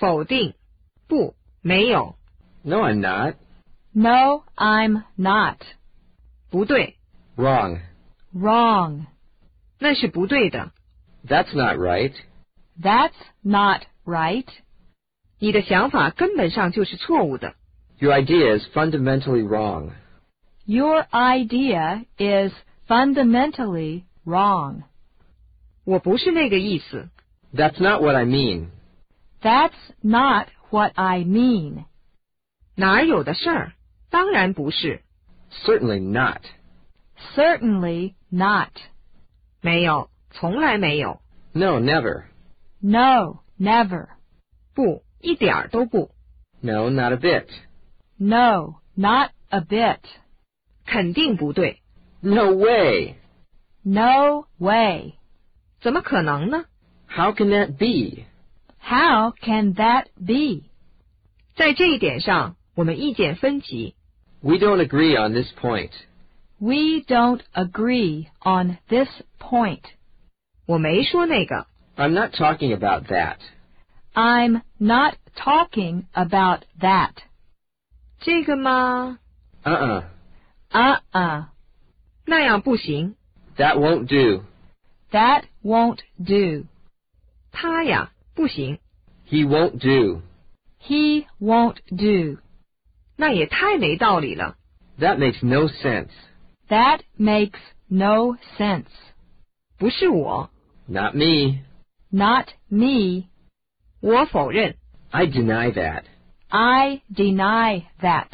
否定，不，没有， No, I'm not. No, I'm not. 不对， Wrong. Wrong. 那是不对的。 That's not right. That's not right. 你的想法根本上就是错误的。 Your idea is fundamentally wrong. Your idea is fundamentally wrong. 我不是那个意思。 That's not what I mean. That's not what I mean. 哪儿有的事儿？当然不是， Certainly not. Certainly not. 没有，从来没有， No, never. No, never. 不，一点儿都不， No, not a bit. No, not a bit. 肯定不对， No way. No way. 怎么可能呢？ How can that be? How can that be? 在这一点上，我们意见分歧。 We don't agree on this point. We don't agree on this point. 我没说那个， I'm not talking about that. I'm not talking about that. 这个嘛， Uh-uh. Uh-uh. 那样不行。 That won't do. That won't do. 他呀， 不行， He won't do. He won't do. 那也太没道理了。 That makes no sense. That makes no sense. 不是我， Not me. Not me. 我否认。 I deny that. I deny that.